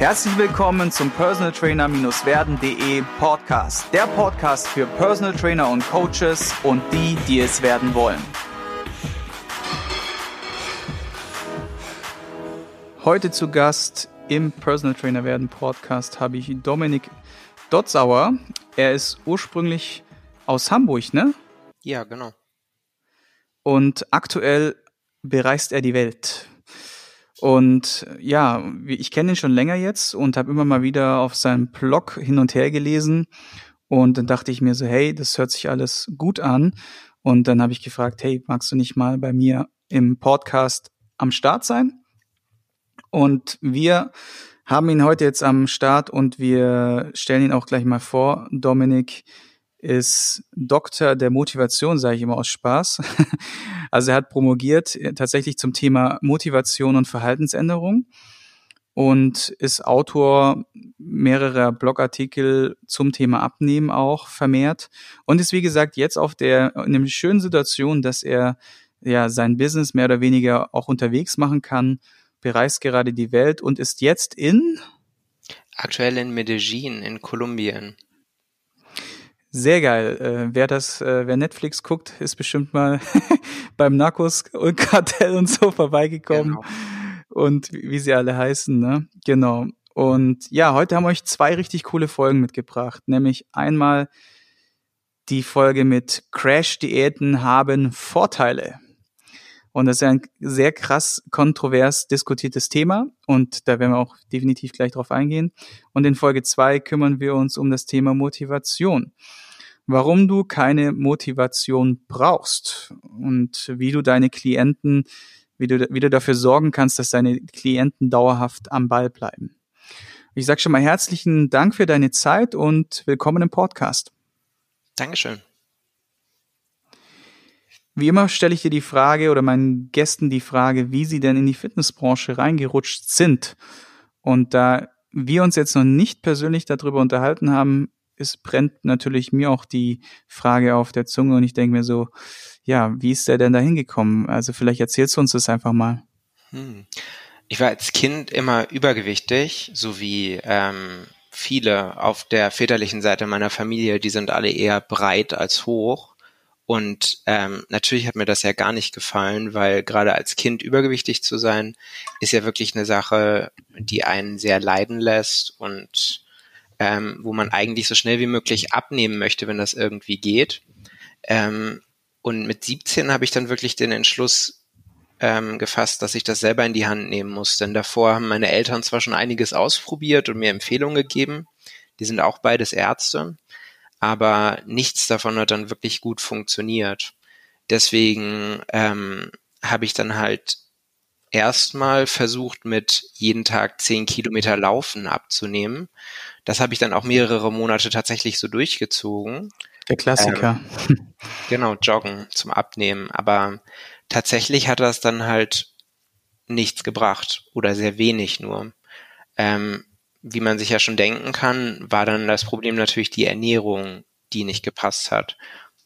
Herzlich willkommen zum Personal Trainer-werden.de Podcast. Der Podcast für Personal Trainer und Coaches und die, die es werden wollen. Heute zu Gast im Personal Trainer werden Podcast habe ich Dominik Dotzauer. Er ist ursprünglich aus Hamburg, ne? Ja, genau. Und aktuell bereist er die Welt. Und ja, ich kenne ihn schon länger jetzt und habe immer mal wieder auf seinem Blog hin und her gelesen. Und dann dachte ich mir so, hey, das hört sich alles gut an. Und dann habe ich gefragt, hey, magst du nicht mal bei mir im Podcast am Start sein? Und wir haben ihn heute jetzt am Start und wir stellen ihn auch gleich mal vor. Dominik ist Doktor der Motivation, sage ich immer aus Spaß. Also er hat promogiert äh, tatsächlich zum Thema Motivation und Verhaltensänderung und ist Autor mehrerer Blogartikel zum Thema Abnehmen auch vermehrt und ist wie gesagt jetzt auf der in einer schönen Situation, dass er ja sein Business mehr oder weniger auch unterwegs machen kann, bereist gerade die Welt und ist jetzt in aktuell in Medellin in Kolumbien. Sehr geil. Äh, wer das, äh, wer Netflix guckt, ist bestimmt mal beim Narcos und Kartell und so vorbeigekommen. Genau. Und wie sie alle heißen, ne? Genau. Und ja, heute haben wir euch zwei richtig coole Folgen mitgebracht. Nämlich einmal die Folge mit Crash-Diäten haben Vorteile. Und das ist ein sehr krass kontrovers diskutiertes Thema und da werden wir auch definitiv gleich drauf eingehen. Und in Folge zwei kümmern wir uns um das Thema Motivation. Warum du keine Motivation brauchst und wie du deine Klienten, wie du, wie du dafür sorgen kannst, dass deine Klienten dauerhaft am Ball bleiben. Ich sage schon mal herzlichen Dank für deine Zeit und willkommen im Podcast. Dankeschön. Wie immer stelle ich dir die Frage oder meinen Gästen die Frage, wie sie denn in die Fitnessbranche reingerutscht sind. Und da wir uns jetzt noch nicht persönlich darüber unterhalten haben, es brennt natürlich mir auch die Frage auf der Zunge und ich denke mir so, ja, wie ist der denn da hingekommen? Also vielleicht erzählst du uns das einfach mal. Hm. Ich war als Kind immer übergewichtig, so wie ähm, viele auf der väterlichen Seite meiner Familie, die sind alle eher breit als hoch. Und ähm, natürlich hat mir das ja gar nicht gefallen, weil gerade als Kind übergewichtig zu sein, ist ja wirklich eine Sache, die einen sehr leiden lässt und ähm, wo man eigentlich so schnell wie möglich abnehmen möchte, wenn das irgendwie geht. Ähm, und mit 17 habe ich dann wirklich den Entschluss ähm, gefasst, dass ich das selber in die Hand nehmen muss. Denn davor haben meine Eltern zwar schon einiges ausprobiert und mir Empfehlungen gegeben. Die sind auch beides Ärzte aber nichts davon hat dann wirklich gut funktioniert. Deswegen ähm, habe ich dann halt erstmal versucht, mit jeden Tag zehn Kilometer Laufen abzunehmen. Das habe ich dann auch mehrere Monate tatsächlich so durchgezogen. Der Klassiker. Ähm, genau, Joggen zum Abnehmen. Aber tatsächlich hat das dann halt nichts gebracht oder sehr wenig nur. Ähm, wie man sich ja schon denken kann, war dann das Problem natürlich die Ernährung, die nicht gepasst hat.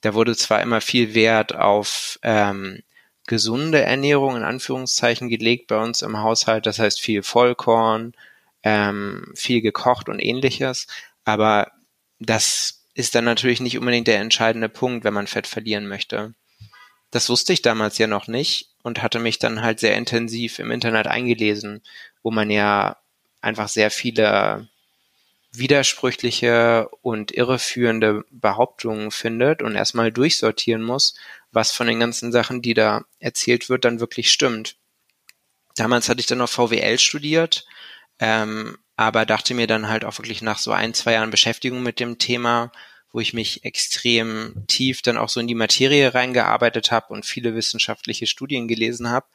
Da wurde zwar immer viel Wert auf ähm, gesunde Ernährung in Anführungszeichen gelegt bei uns im Haushalt, das heißt viel Vollkorn, ähm, viel gekocht und ähnliches, aber das ist dann natürlich nicht unbedingt der entscheidende Punkt, wenn man Fett verlieren möchte. Das wusste ich damals ja noch nicht und hatte mich dann halt sehr intensiv im Internet eingelesen, wo man ja einfach sehr viele widersprüchliche und irreführende Behauptungen findet und erstmal durchsortieren muss, was von den ganzen Sachen, die da erzählt wird, dann wirklich stimmt. Damals hatte ich dann noch VWL studiert, ähm, aber dachte mir dann halt auch wirklich nach so ein, zwei Jahren Beschäftigung mit dem Thema, wo ich mich extrem tief dann auch so in die Materie reingearbeitet habe und viele wissenschaftliche Studien gelesen habe,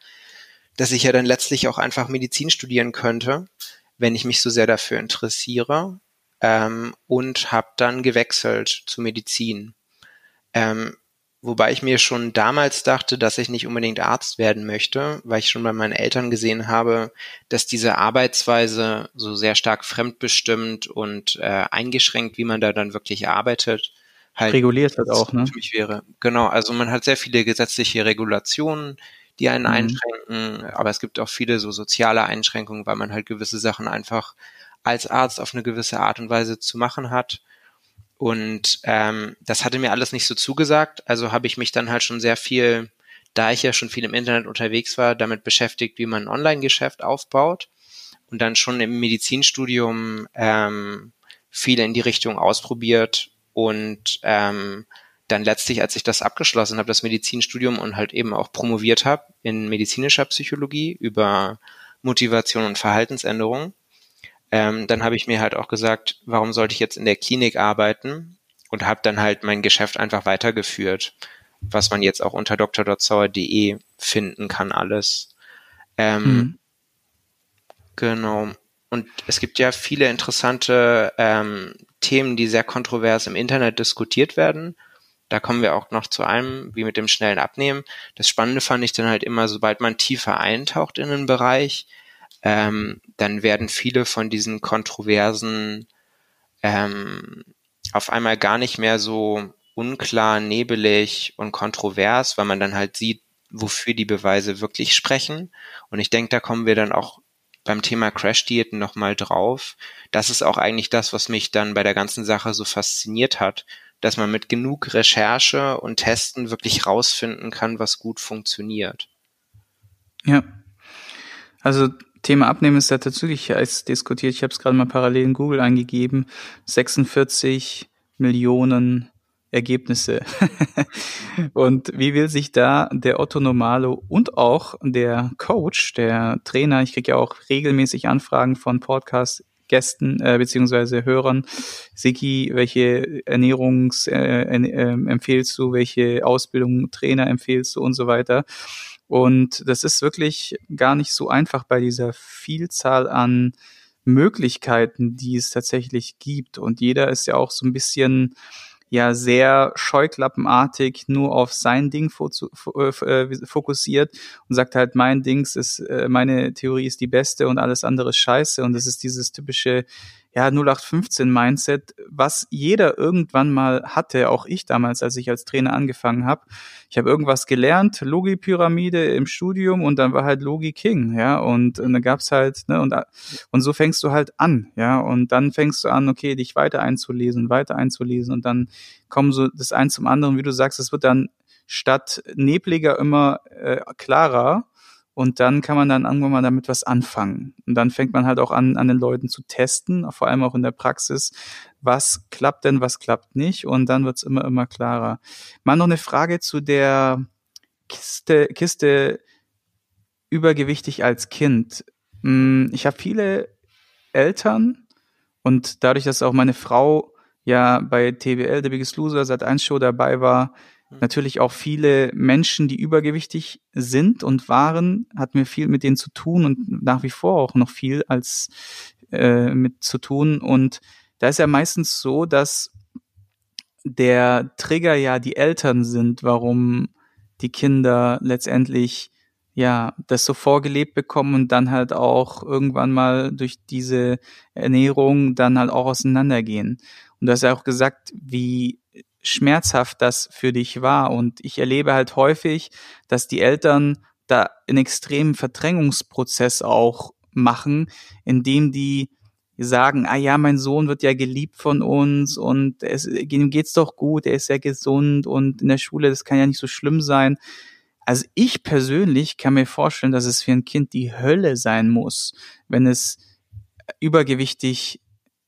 dass ich ja dann letztlich auch einfach Medizin studieren könnte wenn ich mich so sehr dafür interessiere ähm, und habe dann gewechselt zu Medizin. Ähm, wobei ich mir schon damals dachte, dass ich nicht unbedingt Arzt werden möchte, weil ich schon bei meinen Eltern gesehen habe, dass diese Arbeitsweise so sehr stark fremdbestimmt und äh, eingeschränkt, wie man da dann wirklich arbeitet, halt reguliert wird auch, ne? Wäre. Genau, also man hat sehr viele gesetzliche Regulationen, die einen mhm. einschränken, aber es gibt auch viele so soziale Einschränkungen, weil man halt gewisse Sachen einfach als Arzt auf eine gewisse Art und Weise zu machen hat. Und ähm, das hatte mir alles nicht so zugesagt. Also habe ich mich dann halt schon sehr viel, da ich ja schon viel im Internet unterwegs war, damit beschäftigt, wie man ein Online-Geschäft aufbaut. Und dann schon im Medizinstudium ähm, viel in die Richtung ausprobiert und ähm, dann letztlich, als ich das abgeschlossen habe, das Medizinstudium und halt eben auch promoviert habe in medizinischer Psychologie über Motivation und Verhaltensänderung, ähm, dann habe ich mir halt auch gesagt, warum sollte ich jetzt in der Klinik arbeiten und habe dann halt mein Geschäft einfach weitergeführt, was man jetzt auch unter dr.sauer.de finden kann alles. Ähm, mhm. Genau. Und es gibt ja viele interessante ähm, Themen, die sehr kontrovers im Internet diskutiert werden. Da kommen wir auch noch zu einem, wie mit dem schnellen Abnehmen. Das Spannende fand ich dann halt immer, sobald man tiefer eintaucht in einen Bereich, ähm, dann werden viele von diesen Kontroversen ähm, auf einmal gar nicht mehr so unklar, nebelig und kontrovers, weil man dann halt sieht, wofür die Beweise wirklich sprechen. Und ich denke, da kommen wir dann auch beim Thema Crash-Diäten nochmal drauf. Das ist auch eigentlich das, was mich dann bei der ganzen Sache so fasziniert hat, dass man mit genug Recherche und Testen wirklich rausfinden kann, was gut funktioniert. Ja. Also Thema Abnehmen ist ja tatsächlich als diskutiert. Ich habe es gerade mal parallel in Google eingegeben. 46 Millionen Ergebnisse. und wie will sich da der Otto Normalo und auch der Coach, der Trainer, ich kriege ja auch regelmäßig Anfragen von Podcast Gästen äh, beziehungsweise Hörern. Siki, welche Ernährungs äh, äh, empfehlst du, welche Ausbildung Trainer empfehlst du und so weiter. Und das ist wirklich gar nicht so einfach bei dieser Vielzahl an Möglichkeiten, die es tatsächlich gibt. Und jeder ist ja auch so ein bisschen ja sehr scheuklappenartig nur auf sein Ding äh, äh, fokussiert und sagt halt, mein Dings ist, äh, meine Theorie ist die beste und alles andere ist scheiße. Und das ist dieses typische, ja, 0815 Mindset, was jeder irgendwann mal hatte, auch ich damals, als ich als Trainer angefangen habe. Ich habe irgendwas gelernt, Logi-Pyramide im Studium und dann war halt Logi King, ja, und, und dann gab's halt, ne, und, und so fängst du halt an, ja, und dann fängst du an, okay, dich weiter einzulesen, weiter einzulesen und dann kommen so das eins zum anderen, wie du sagst, es wird dann statt nebliger immer äh, klarer und dann kann man dann irgendwann mal damit was anfangen. Und dann fängt man halt auch an, an den Leuten zu testen, vor allem auch in der Praxis, was klappt denn, was klappt nicht. Und dann wird's immer, immer klarer. Mal noch eine Frage zu der Kiste, Kiste übergewichtig als Kind. Hm, ich habe viele Eltern und dadurch, dass auch meine Frau ja bei TWL, The Biggest Loser, seit 1 Show dabei war. Natürlich auch viele Menschen, die übergewichtig sind und waren, hatten wir viel mit denen zu tun und nach wie vor auch noch viel als äh, mit zu tun. Und da ist ja meistens so, dass der Trigger ja die Eltern sind, warum die Kinder letztendlich ja das so vorgelebt bekommen und dann halt auch irgendwann mal durch diese Ernährung dann halt auch auseinandergehen. Und du hast ja auch gesagt, wie schmerzhaft das für dich war. Und ich erlebe halt häufig, dass die Eltern da einen extremen Verdrängungsprozess auch machen, indem die sagen, ah ja, mein Sohn wird ja geliebt von uns und es, ihm geht's doch gut, er ist ja gesund und in der Schule, das kann ja nicht so schlimm sein. Also ich persönlich kann mir vorstellen, dass es für ein Kind die Hölle sein muss, wenn es übergewichtig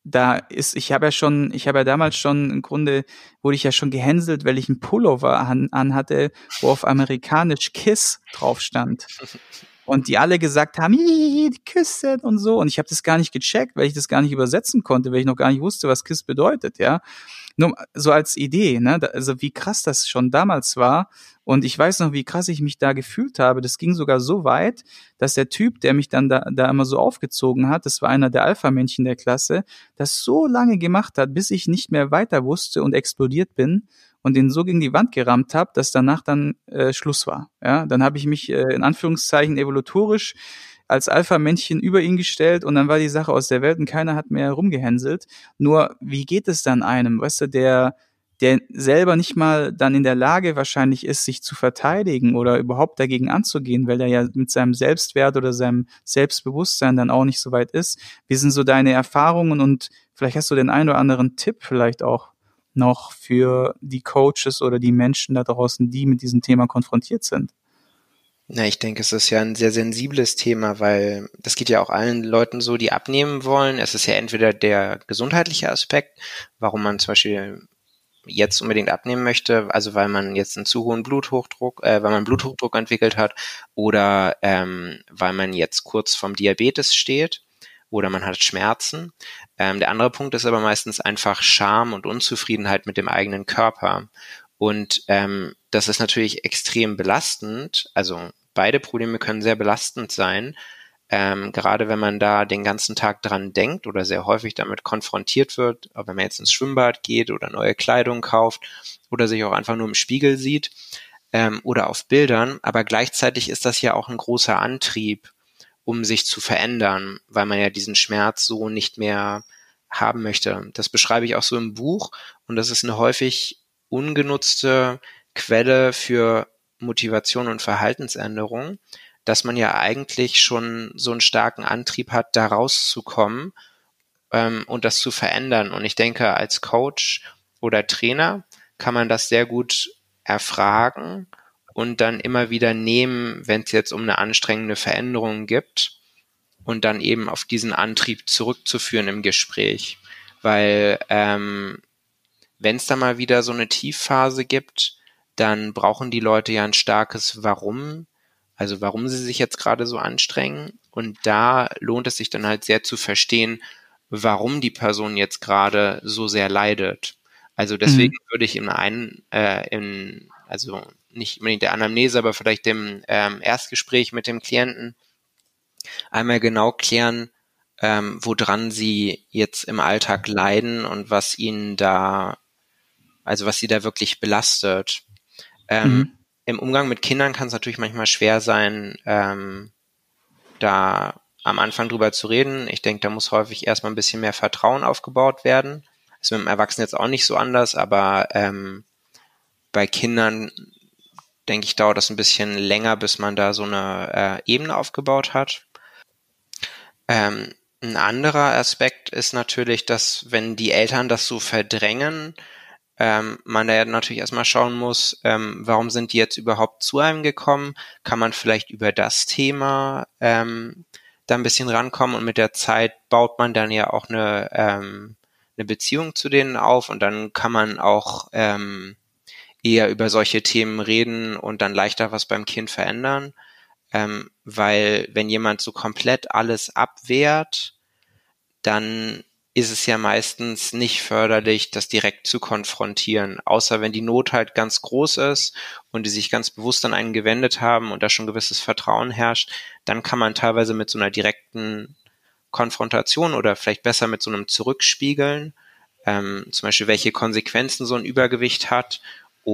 da ist, ich habe ja schon, ich habe ja damals schon im Grunde wurde ich ja schon gehänselt, weil ich einen Pullover an, an hatte, wo auf amerikanisch Kiss drauf stand. Und die alle gesagt haben, die küssen und so. Und ich habe das gar nicht gecheckt, weil ich das gar nicht übersetzen konnte, weil ich noch gar nicht wusste, was Kiss bedeutet, ja. Nur so als Idee, ne? Also wie krass das schon damals war. Und ich weiß noch, wie krass ich mich da gefühlt habe. Das ging sogar so weit, dass der Typ, der mich dann da, da immer so aufgezogen hat, das war einer der Alpha-Männchen der Klasse, das so lange gemacht hat, bis ich nicht mehr weiter wusste und explodiert bin und den so gegen die Wand gerammt habe, dass danach dann äh, Schluss war. Ja, dann habe ich mich äh, in Anführungszeichen evolutorisch als Alpha-Männchen über ihn gestellt und dann war die Sache aus der Welt und keiner hat mehr rumgehänselt. Nur, wie geht es dann einem, weißt du, der der selber nicht mal dann in der Lage wahrscheinlich ist, sich zu verteidigen oder überhaupt dagegen anzugehen, weil er ja mit seinem Selbstwert oder seinem Selbstbewusstsein dann auch nicht so weit ist. Wie sind so deine Erfahrungen und vielleicht hast du den einen oder anderen Tipp vielleicht auch noch für die Coaches oder die Menschen da draußen, die mit diesem Thema konfrontiert sind? Na, ich denke, es ist ja ein sehr sensibles Thema, weil das geht ja auch allen Leuten so, die abnehmen wollen. Es ist ja entweder der gesundheitliche Aspekt, warum man zum Beispiel jetzt unbedingt abnehmen möchte, also weil man jetzt einen zu hohen Bluthochdruck, äh, weil man Bluthochdruck entwickelt hat oder ähm, weil man jetzt kurz vom Diabetes steht oder man hat Schmerzen. Ähm, der andere Punkt ist aber meistens einfach Scham und Unzufriedenheit mit dem eigenen Körper. Und ähm, das ist natürlich extrem belastend. Also beide Probleme können sehr belastend sein. Ähm, gerade wenn man da den ganzen Tag dran denkt oder sehr häufig damit konfrontiert wird, ob wenn man jetzt ins Schwimmbad geht oder neue Kleidung kauft oder sich auch einfach nur im Spiegel sieht ähm, oder auf Bildern. Aber gleichzeitig ist das ja auch ein großer Antrieb, um sich zu verändern, weil man ja diesen Schmerz so nicht mehr haben möchte. Das beschreibe ich auch so im Buch und das ist eine häufig ungenutzte Quelle für Motivation und Verhaltensänderung, dass man ja eigentlich schon so einen starken Antrieb hat, da rauszukommen ähm, und das zu verändern. Und ich denke, als Coach oder Trainer kann man das sehr gut erfragen und dann immer wieder nehmen, wenn es jetzt um eine anstrengende Veränderung gibt und dann eben auf diesen Antrieb zurückzuführen im Gespräch. Weil ähm, wenn es da mal wieder so eine Tiefphase gibt, dann brauchen die Leute ja ein starkes Warum, also warum sie sich jetzt gerade so anstrengen. Und da lohnt es sich dann halt sehr zu verstehen, warum die Person jetzt gerade so sehr leidet. Also deswegen mhm. würde ich in einen, äh, in, also nicht unbedingt der Anamnese, aber vielleicht dem ähm, Erstgespräch mit dem Klienten einmal genau klären, ähm, woran sie jetzt im Alltag leiden und was ihnen da, also was sie da wirklich belastet. Ähm, mhm. Im Umgang mit Kindern kann es natürlich manchmal schwer sein, ähm, da am Anfang drüber zu reden. Ich denke, da muss häufig erstmal ein bisschen mehr Vertrauen aufgebaut werden. Ist mit dem Erwachsenen jetzt auch nicht so anders, aber ähm, bei Kindern, denke ich, dauert das ein bisschen länger, bis man da so eine äh, Ebene aufgebaut hat. Ähm, ein anderer Aspekt ist natürlich, dass wenn die Eltern das so verdrängen, ähm, man da ja natürlich erstmal schauen muss, ähm, warum sind die jetzt überhaupt zu einem gekommen? Kann man vielleicht über das Thema ähm, da ein bisschen rankommen und mit der Zeit baut man dann ja auch eine, ähm, eine Beziehung zu denen auf und dann kann man auch ähm, eher über solche Themen reden und dann leichter was beim Kind verändern. Ähm, weil wenn jemand so komplett alles abwehrt, dann ist es ja meistens nicht förderlich, das direkt zu konfrontieren, außer wenn die Not halt ganz groß ist und die sich ganz bewusst an einen gewendet haben und da schon gewisses Vertrauen herrscht, dann kann man teilweise mit so einer direkten Konfrontation oder vielleicht besser mit so einem Zurückspiegeln, ähm, zum Beispiel welche Konsequenzen so ein Übergewicht hat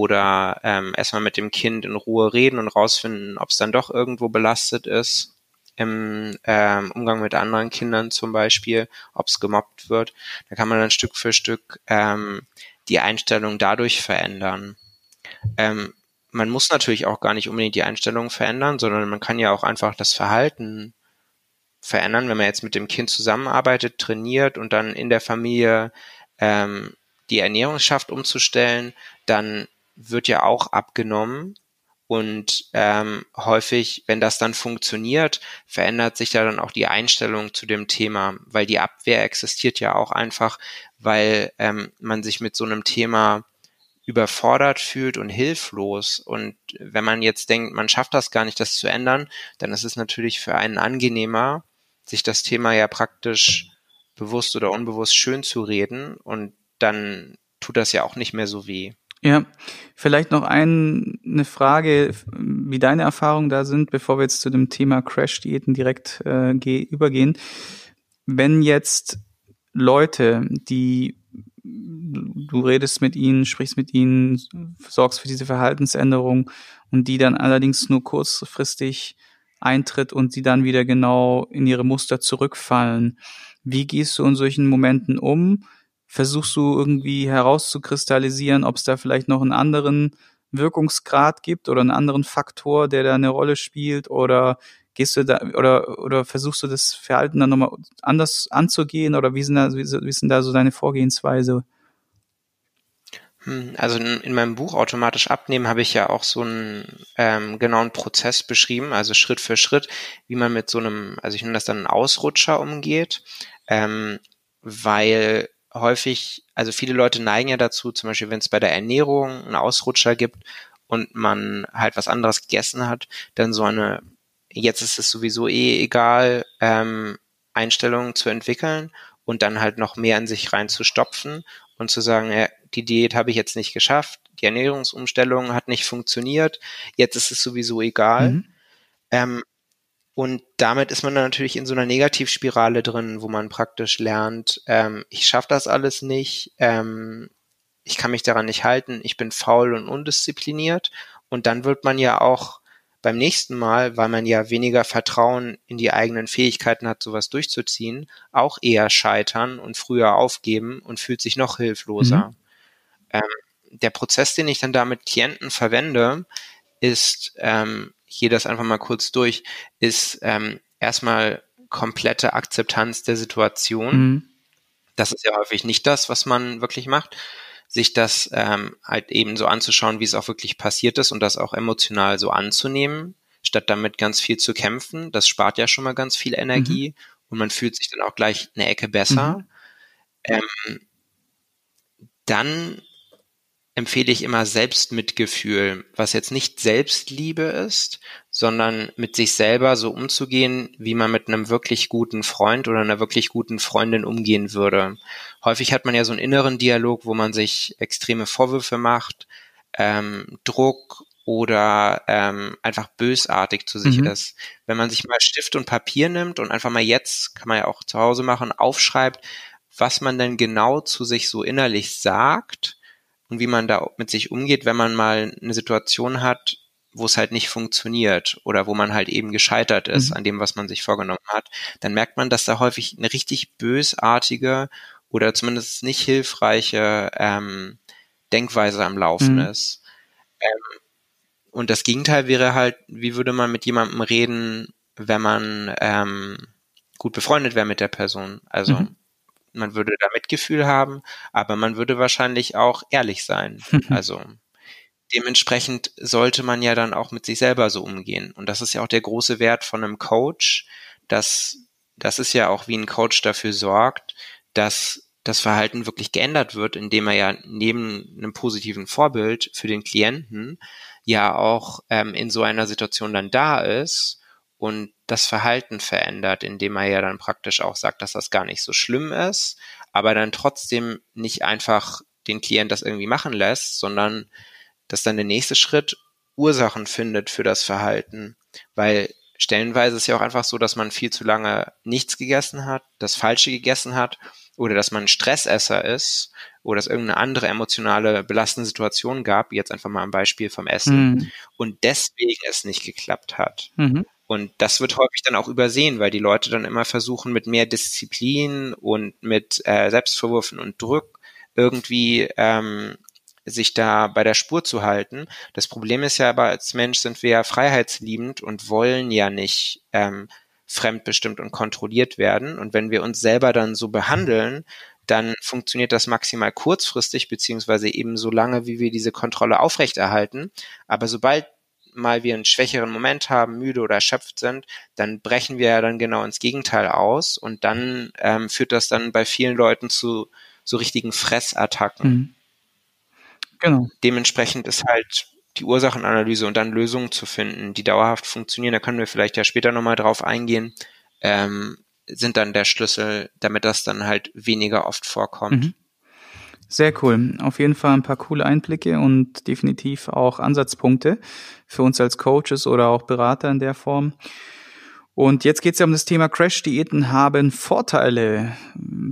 oder ähm, erstmal mit dem Kind in Ruhe reden und rausfinden, ob es dann doch irgendwo belastet ist im ähm, Umgang mit anderen Kindern zum Beispiel, ob es gemobbt wird. Da kann man dann Stück für Stück ähm, die Einstellung dadurch verändern. Ähm, man muss natürlich auch gar nicht unbedingt die Einstellung verändern, sondern man kann ja auch einfach das Verhalten verändern, wenn man jetzt mit dem Kind zusammenarbeitet, trainiert und dann in der Familie ähm, die Ernährung schafft umzustellen, dann wird ja auch abgenommen und ähm, häufig, wenn das dann funktioniert, verändert sich da dann auch die Einstellung zu dem Thema, weil die Abwehr existiert ja auch einfach, weil ähm, man sich mit so einem Thema überfordert fühlt und hilflos. Und wenn man jetzt denkt, man schafft das gar nicht, das zu ändern, dann ist es natürlich für einen angenehmer, sich das Thema ja praktisch bewusst oder unbewusst schön zu reden und dann tut das ja auch nicht mehr so weh. Ja, vielleicht noch ein, eine Frage, wie deine Erfahrungen da sind, bevor wir jetzt zu dem Thema Crash-Diäten direkt äh, übergehen. Wenn jetzt Leute, die du redest mit ihnen, sprichst mit ihnen, sorgst für diese Verhaltensänderung und die dann allerdings nur kurzfristig eintritt und sie dann wieder genau in ihre Muster zurückfallen. Wie gehst du in solchen Momenten um? Versuchst du irgendwie herauszukristallisieren, ob es da vielleicht noch einen anderen Wirkungsgrad gibt oder einen anderen Faktor, der da eine Rolle spielt oder gehst du da oder oder versuchst du das Verhalten dann nochmal anders anzugehen oder wie sind da wie, wie sind da so deine Vorgehensweise? Hm, also in, in, meinem Buch Automatisch abnehmen habe ich ja auch so einen ähm, genauen Prozess beschrieben, also Schritt für Schritt, wie man mit so einem, also ich nenne das dann einen Ausrutscher umgeht, ähm, weil häufig, also viele Leute neigen ja dazu, zum Beispiel wenn es bei der Ernährung einen Ausrutscher gibt und man halt was anderes gegessen hat, dann so eine, jetzt ist es sowieso eh egal, ähm, Einstellungen zu entwickeln und dann halt noch mehr in sich reinzustopfen und zu sagen, ja, die Diät habe ich jetzt nicht geschafft, die Ernährungsumstellung hat nicht funktioniert, jetzt ist es sowieso egal. Mhm. Ähm, und damit ist man dann natürlich in so einer Negativspirale drin, wo man praktisch lernt, ähm, ich schaffe das alles nicht, ähm, ich kann mich daran nicht halten, ich bin faul und undiszipliniert. Und dann wird man ja auch beim nächsten Mal, weil man ja weniger Vertrauen in die eigenen Fähigkeiten hat, sowas durchzuziehen, auch eher scheitern und früher aufgeben und fühlt sich noch hilfloser. Mhm. Ähm, der Prozess, den ich dann da mit Klienten verwende, ist, ähm, ich gehe das einfach mal kurz durch, ist ähm, erstmal komplette Akzeptanz der Situation. Mhm. Das ist ja häufig nicht das, was man wirklich macht. Sich das ähm, halt eben so anzuschauen, wie es auch wirklich passiert ist und das auch emotional so anzunehmen, statt damit ganz viel zu kämpfen. Das spart ja schon mal ganz viel Energie mhm. und man fühlt sich dann auch gleich eine Ecke besser. Mhm. Ähm, dann empfehle ich immer Selbstmitgefühl, was jetzt nicht Selbstliebe ist, sondern mit sich selber so umzugehen, wie man mit einem wirklich guten Freund oder einer wirklich guten Freundin umgehen würde. Häufig hat man ja so einen inneren Dialog, wo man sich extreme Vorwürfe macht, ähm, Druck oder ähm, einfach bösartig zu sich mhm. ist. Wenn man sich mal Stift und Papier nimmt und einfach mal jetzt, kann man ja auch zu Hause machen, aufschreibt, was man denn genau zu sich so innerlich sagt, und wie man da mit sich umgeht, wenn man mal eine Situation hat, wo es halt nicht funktioniert oder wo man halt eben gescheitert ist mhm. an dem, was man sich vorgenommen hat, dann merkt man, dass da häufig eine richtig bösartige oder zumindest nicht hilfreiche ähm, Denkweise am Laufen mhm. ist. Ähm, und das Gegenteil wäre halt, wie würde man mit jemandem reden, wenn man ähm, gut befreundet wäre mit der Person? Also mhm man würde da Mitgefühl haben, aber man würde wahrscheinlich auch ehrlich sein. also dementsprechend sollte man ja dann auch mit sich selber so umgehen. Und das ist ja auch der große Wert von einem Coach, dass das ist ja auch wie ein Coach dafür sorgt, dass das Verhalten wirklich geändert wird, indem er ja neben einem positiven Vorbild für den Klienten ja auch ähm, in so einer Situation dann da ist und das Verhalten verändert, indem er ja dann praktisch auch sagt, dass das gar nicht so schlimm ist, aber dann trotzdem nicht einfach den Klient das irgendwie machen lässt, sondern dass dann der nächste Schritt Ursachen findet für das Verhalten, weil stellenweise ist ja auch einfach so, dass man viel zu lange nichts gegessen hat, das Falsche gegessen hat oder dass man ein Stressesser ist oder es irgendeine andere emotionale belastende Situation gab, jetzt einfach mal ein Beispiel vom Essen mhm. und deswegen es nicht geklappt hat. Mhm. Und das wird häufig dann auch übersehen, weil die Leute dann immer versuchen, mit mehr Disziplin und mit äh, Selbstvorwürfen und Druck irgendwie ähm, sich da bei der Spur zu halten. Das Problem ist ja aber, als Mensch sind wir ja freiheitsliebend und wollen ja nicht ähm, fremdbestimmt und kontrolliert werden. Und wenn wir uns selber dann so behandeln, dann funktioniert das maximal kurzfristig, beziehungsweise eben so lange, wie wir diese Kontrolle aufrechterhalten. Aber sobald mal wir einen schwächeren Moment haben, müde oder erschöpft sind, dann brechen wir ja dann genau ins Gegenteil aus und dann ähm, führt das dann bei vielen Leuten zu so richtigen Fressattacken. Mhm. Genau. Dementsprechend ist halt die Ursachenanalyse und dann Lösungen zu finden, die dauerhaft funktionieren, da können wir vielleicht ja später nochmal drauf eingehen, ähm, sind dann der Schlüssel, damit das dann halt weniger oft vorkommt. Mhm. Sehr cool. Auf jeden Fall ein paar coole Einblicke und definitiv auch Ansatzpunkte für uns als Coaches oder auch Berater in der Form. Und jetzt geht es ja um das Thema Crash-Diäten haben Vorteile.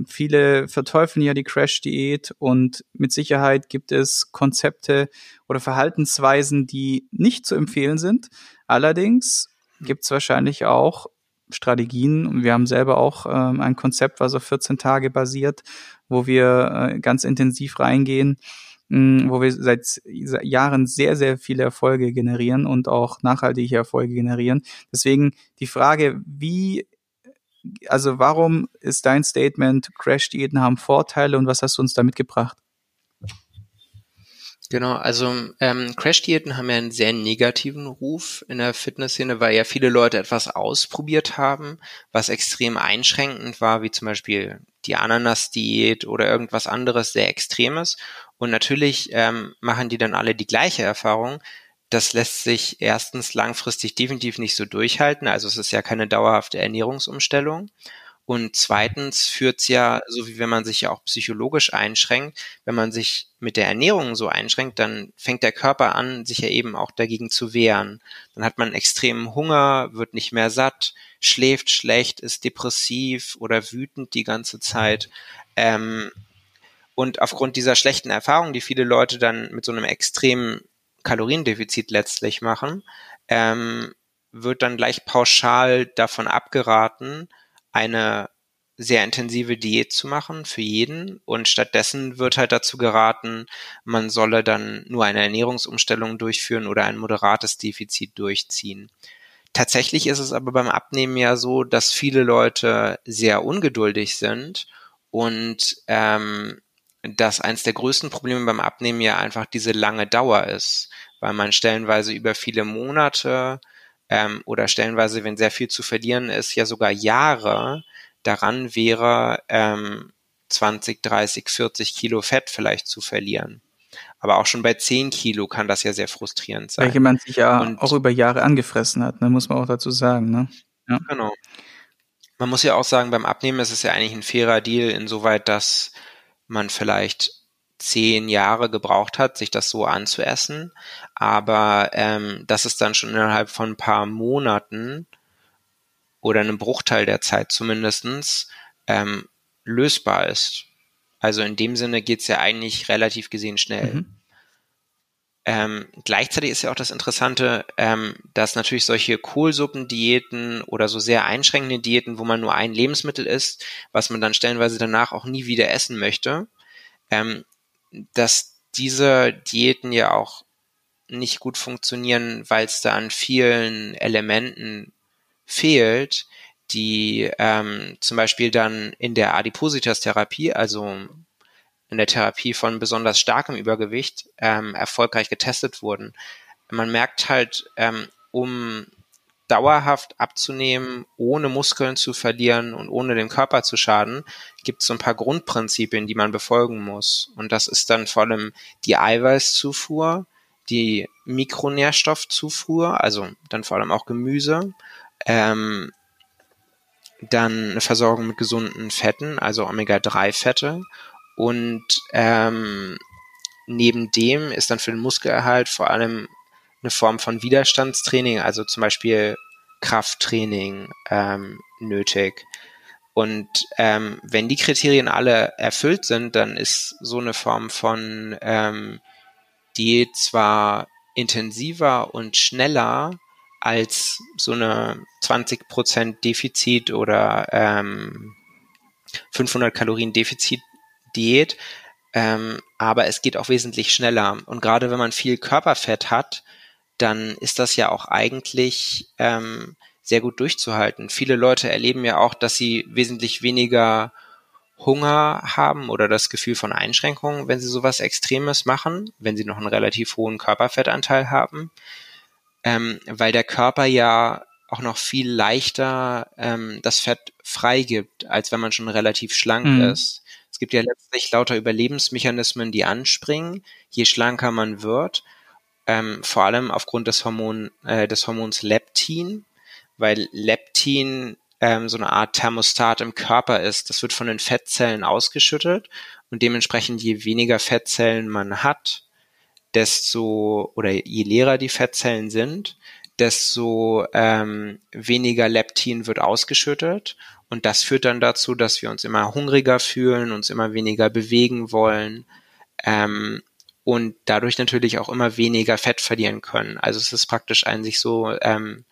Viele verteufeln ja die Crash-Diät und mit Sicherheit gibt es Konzepte oder Verhaltensweisen, die nicht zu empfehlen sind. Allerdings gibt es wahrscheinlich auch Strategien. Und wir haben selber auch ähm, ein Konzept, was auf 14 Tage basiert, wo wir äh, ganz intensiv reingehen, mh, wo wir seit Jahren sehr, sehr viele Erfolge generieren und auch nachhaltige Erfolge generieren. Deswegen die Frage, wie also warum ist dein Statement, Crash-Diäten haben Vorteile und was hast du uns da mitgebracht? Genau, also ähm, Crash-Diäten haben ja einen sehr negativen Ruf in der Fitnessszene, weil ja viele Leute etwas ausprobiert haben, was extrem einschränkend war, wie zum Beispiel die Ananas-Diät oder irgendwas anderes sehr Extremes. Und natürlich ähm, machen die dann alle die gleiche Erfahrung. Das lässt sich erstens langfristig definitiv nicht so durchhalten. Also es ist ja keine dauerhafte Ernährungsumstellung. Und zweitens führt's ja, so wie wenn man sich ja auch psychologisch einschränkt, wenn man sich mit der Ernährung so einschränkt, dann fängt der Körper an, sich ja eben auch dagegen zu wehren. Dann hat man extremen Hunger, wird nicht mehr satt, schläft schlecht, ist depressiv oder wütend die ganze Zeit. Ähm, und aufgrund dieser schlechten Erfahrung, die viele Leute dann mit so einem extremen Kaloriendefizit letztlich machen, ähm, wird dann gleich pauschal davon abgeraten, eine sehr intensive Diät zu machen für jeden und stattdessen wird halt dazu geraten, man solle dann nur eine Ernährungsumstellung durchführen oder ein moderates Defizit durchziehen. Tatsächlich ist es aber beim Abnehmen ja so, dass viele Leute sehr ungeduldig sind und ähm, dass eins der größten Probleme beim Abnehmen ja einfach diese lange Dauer ist, weil man stellenweise über viele Monate ähm, oder stellenweise, wenn sehr viel zu verlieren ist, ja sogar Jahre daran wäre, ähm, 20, 30, 40 Kilo Fett vielleicht zu verlieren. Aber auch schon bei 10 Kilo kann das ja sehr frustrierend sein. Welche man sich ja Und, auch über Jahre angefressen hat, ne, muss man auch dazu sagen. Ne? Ja. Genau. Man muss ja auch sagen, beim Abnehmen ist es ja eigentlich ein fairer Deal, insoweit, dass man vielleicht zehn Jahre gebraucht hat, sich das so anzuessen, aber ähm, dass es dann schon innerhalb von ein paar Monaten oder einem Bruchteil der Zeit zumindestens ähm, lösbar ist. Also in dem Sinne geht's ja eigentlich relativ gesehen schnell. Mhm. Ähm, gleichzeitig ist ja auch das Interessante, ähm, dass natürlich solche Kohlsuppendiäten oder so sehr einschränkende Diäten, wo man nur ein Lebensmittel isst, was man dann stellenweise danach auch nie wieder essen möchte, ähm, dass diese Diäten ja auch nicht gut funktionieren, weil es da an vielen Elementen fehlt, die ähm, zum Beispiel dann in der Adipositas-Therapie, also in der Therapie von besonders starkem Übergewicht, ähm, erfolgreich getestet wurden. Man merkt halt, ähm, um dauerhaft abzunehmen, ohne Muskeln zu verlieren und ohne dem Körper zu schaden, gibt es so ein paar Grundprinzipien, die man befolgen muss. Und das ist dann vor allem die Eiweißzufuhr, die Mikronährstoffzufuhr, also dann vor allem auch Gemüse, ähm, dann eine Versorgung mit gesunden Fetten, also Omega-3-Fette und ähm, neben dem ist dann für den Muskelerhalt vor allem eine Form von Widerstandstraining, also zum Beispiel Krafttraining ähm, nötig. Und ähm, wenn die Kriterien alle erfüllt sind, dann ist so eine Form von ähm, Diät zwar intensiver und schneller als so eine 20% Defizit oder ähm, 500 Kalorien Defizit Diät, ähm, aber es geht auch wesentlich schneller. Und gerade wenn man viel Körperfett hat, dann ist das ja auch eigentlich ähm, sehr gut durchzuhalten. Viele Leute erleben ja auch, dass sie wesentlich weniger Hunger haben oder das Gefühl von Einschränkungen, wenn sie sowas Extremes machen, wenn sie noch einen relativ hohen Körperfettanteil haben ähm, weil der Körper ja auch noch viel leichter ähm, das Fett freigibt, als wenn man schon relativ schlank mhm. ist. Es gibt ja letztlich lauter Überlebensmechanismen, die anspringen, je schlanker man wird, ähm, vor allem aufgrund des, Hormon, äh, des Hormons Leptin, weil Leptin ähm, so eine Art Thermostat im Körper ist. Das wird von den Fettzellen ausgeschüttet und dementsprechend je weniger Fettzellen man hat, desto oder je leerer die Fettzellen sind, desto ähm, weniger Leptin wird ausgeschüttet. Und das führt dann dazu, dass wir uns immer hungriger fühlen, uns immer weniger bewegen wollen ähm, und dadurch natürlich auch immer weniger Fett verlieren können. Also es ist praktisch ein sich so ähm,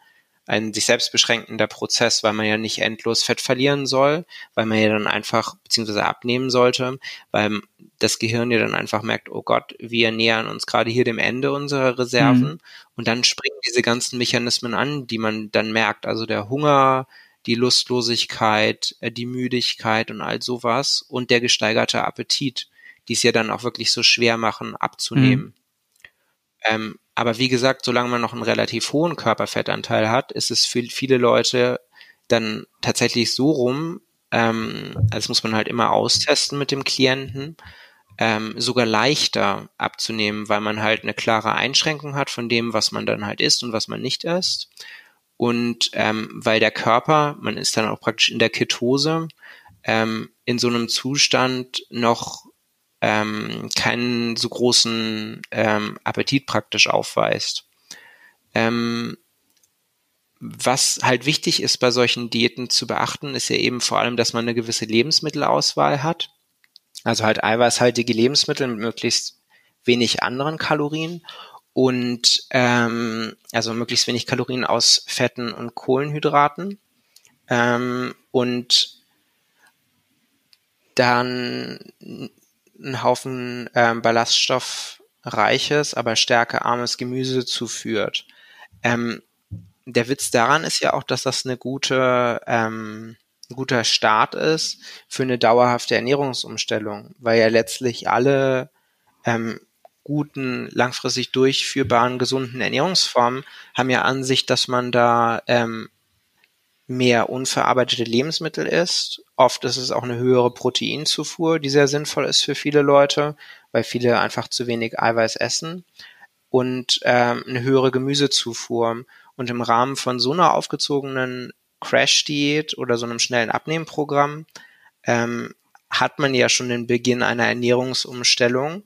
ein sich selbst beschränkender Prozess, weil man ja nicht endlos Fett verlieren soll, weil man ja dann einfach, beziehungsweise abnehmen sollte, weil das Gehirn ja dann einfach merkt, oh Gott, wir nähern uns gerade hier dem Ende unserer Reserven mhm. und dann springen diese ganzen Mechanismen an, die man dann merkt, also der Hunger, die Lustlosigkeit, äh, die Müdigkeit und all sowas und der gesteigerte Appetit, die es ja dann auch wirklich so schwer machen, abzunehmen. Mhm. Ähm, aber wie gesagt, solange man noch einen relativ hohen Körperfettanteil hat, ist es für viele Leute dann tatsächlich so rum, ähm, das muss man halt immer austesten mit dem Klienten, ähm, sogar leichter abzunehmen, weil man halt eine klare Einschränkung hat von dem, was man dann halt isst und was man nicht isst. Und ähm, weil der Körper, man ist dann auch praktisch in der Ketose, ähm, in so einem Zustand noch ähm, keinen so großen ähm, Appetit praktisch aufweist. Ähm, was halt wichtig ist bei solchen Diäten zu beachten, ist ja eben vor allem, dass man eine gewisse Lebensmittelauswahl hat. Also halt eiweißhaltige Lebensmittel mit möglichst wenig anderen Kalorien und ähm, also möglichst wenig Kalorien aus Fetten und Kohlenhydraten ähm, und dann einen Haufen ähm, ballaststoffreiches, aber stärkearmes Gemüse zuführt. Ähm, der Witz daran ist ja auch, dass das eine gute, ähm, ein guter Start ist für eine dauerhafte Ernährungsumstellung, weil ja letztlich alle ähm, guten, langfristig durchführbaren, gesunden Ernährungsformen haben ja an sich, dass man da ähm, mehr unverarbeitete Lebensmittel isst. Oft ist es auch eine höhere Proteinzufuhr, die sehr sinnvoll ist für viele Leute, weil viele einfach zu wenig Eiweiß essen. Und ähm, eine höhere Gemüsezufuhr. Und im Rahmen von so einer aufgezogenen Crash-Diät oder so einem schnellen Abnehmprogramm ähm, hat man ja schon den Beginn einer Ernährungsumstellung,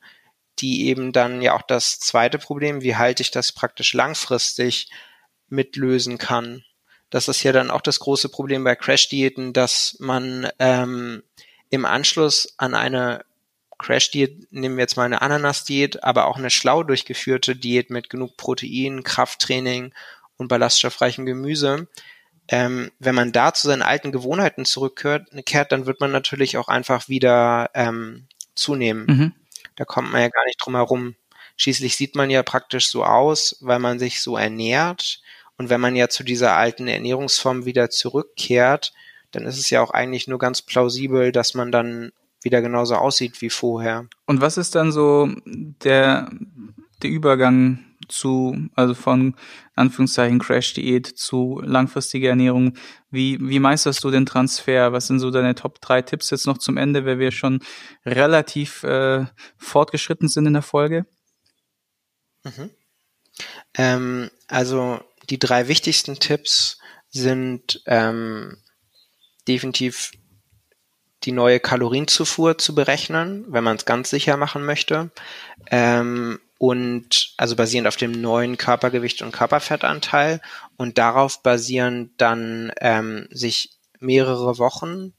die eben dann ja auch das zweite Problem, wie halte ich das praktisch langfristig mitlösen kann das ist ja dann auch das große Problem bei Crash-Diäten, dass man ähm, im Anschluss an eine Crash-Diät, nehmen wir jetzt mal eine Ananas-Diät, aber auch eine schlau durchgeführte Diät mit genug Protein, Krafttraining und ballaststoffreichem Gemüse, ähm, wenn man da zu seinen alten Gewohnheiten zurückkehrt, kehrt, dann wird man natürlich auch einfach wieder ähm, zunehmen. Mhm. Da kommt man ja gar nicht drum herum. Schließlich sieht man ja praktisch so aus, weil man sich so ernährt und wenn man ja zu dieser alten Ernährungsform wieder zurückkehrt, dann ist es ja auch eigentlich nur ganz plausibel, dass man dann wieder genauso aussieht wie vorher. Und was ist dann so der, der Übergang zu, also von Anführungszeichen Crash-Diät zu langfristiger Ernährung? Wie, wie meisterst du den Transfer? Was sind so deine Top drei Tipps jetzt noch zum Ende, weil wir schon relativ äh, fortgeschritten sind in der Folge? Mhm. Ähm, also die drei wichtigsten Tipps sind ähm, definitiv die neue Kalorienzufuhr zu berechnen, wenn man es ganz sicher machen möchte. Ähm, und also basierend auf dem neuen Körpergewicht und Körperfettanteil und darauf basierend dann ähm, sich mehrere Wochen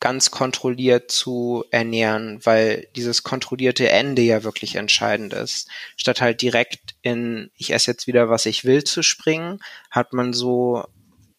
ganz kontrolliert zu ernähren, weil dieses kontrollierte Ende ja wirklich entscheidend ist. Statt halt direkt in ich esse jetzt wieder, was ich will zu springen, hat man so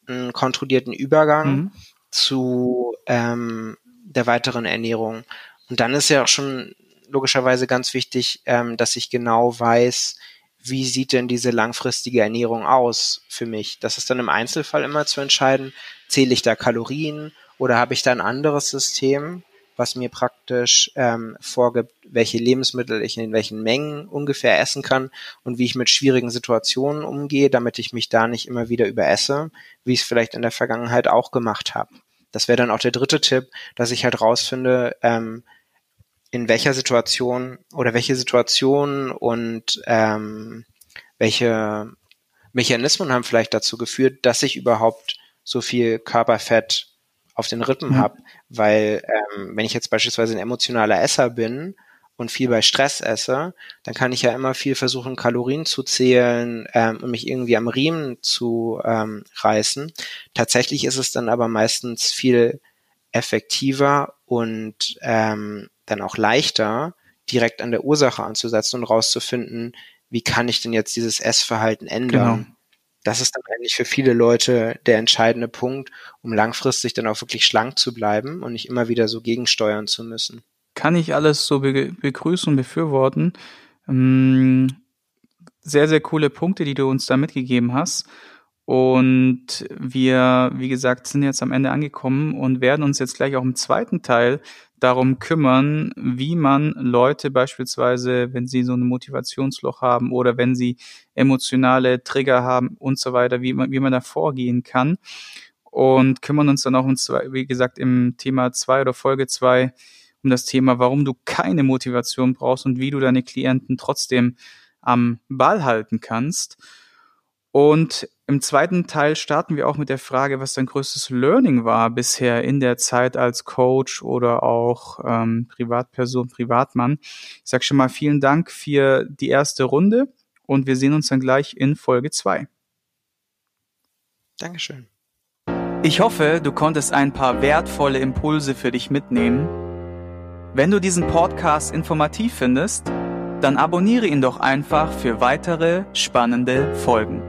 einen kontrollierten Übergang mhm. zu ähm, der weiteren Ernährung. Und dann ist ja auch schon logischerweise ganz wichtig, ähm, dass ich genau weiß, wie sieht denn diese langfristige Ernährung aus für mich? Das ist dann im Einzelfall immer zu entscheiden, zähle ich da Kalorien oder habe ich da ein anderes System, was mir praktisch ähm, vorgibt, welche Lebensmittel ich in welchen Mengen ungefähr essen kann und wie ich mit schwierigen Situationen umgehe, damit ich mich da nicht immer wieder überesse, wie ich es vielleicht in der Vergangenheit auch gemacht habe. Das wäre dann auch der dritte Tipp, dass ich halt rausfinde, ähm, in welcher Situation oder welche Situationen und ähm, welche Mechanismen haben vielleicht dazu geführt, dass ich überhaupt so viel Körperfett auf den Rippen mhm. habe. Weil ähm, wenn ich jetzt beispielsweise ein emotionaler Esser bin und viel bei Stress esse, dann kann ich ja immer viel versuchen, Kalorien zu zählen ähm, und mich irgendwie am Riemen zu ähm, reißen. Tatsächlich ist es dann aber meistens viel effektiver und ähm, dann auch leichter, direkt an der Ursache anzusetzen und rauszufinden, wie kann ich denn jetzt dieses Essverhalten ändern. Genau. Das ist dann eigentlich für viele Leute der entscheidende Punkt, um langfristig dann auch wirklich schlank zu bleiben und nicht immer wieder so gegensteuern zu müssen. Kann ich alles so be begrüßen und befürworten. Ähm, sehr, sehr coole Punkte, die du uns da mitgegeben hast. Und wir, wie gesagt, sind jetzt am Ende angekommen und werden uns jetzt gleich auch im zweiten Teil darum kümmern, wie man Leute beispielsweise, wenn sie so ein Motivationsloch haben oder wenn sie emotionale Trigger haben und so weiter, wie man, wie man da vorgehen kann. Und kümmern uns dann auch, um zwei, wie gesagt, im Thema zwei oder Folge zwei um das Thema, warum du keine Motivation brauchst und wie du deine Klienten trotzdem am Ball halten kannst. Und im zweiten Teil starten wir auch mit der Frage, was dein größtes Learning war bisher in der Zeit als Coach oder auch ähm, Privatperson, Privatmann. Ich sage schon mal vielen Dank für die erste Runde und wir sehen uns dann gleich in Folge 2. Dankeschön. Ich hoffe, du konntest ein paar wertvolle Impulse für dich mitnehmen. Wenn du diesen Podcast informativ findest, dann abonniere ihn doch einfach für weitere spannende Folgen.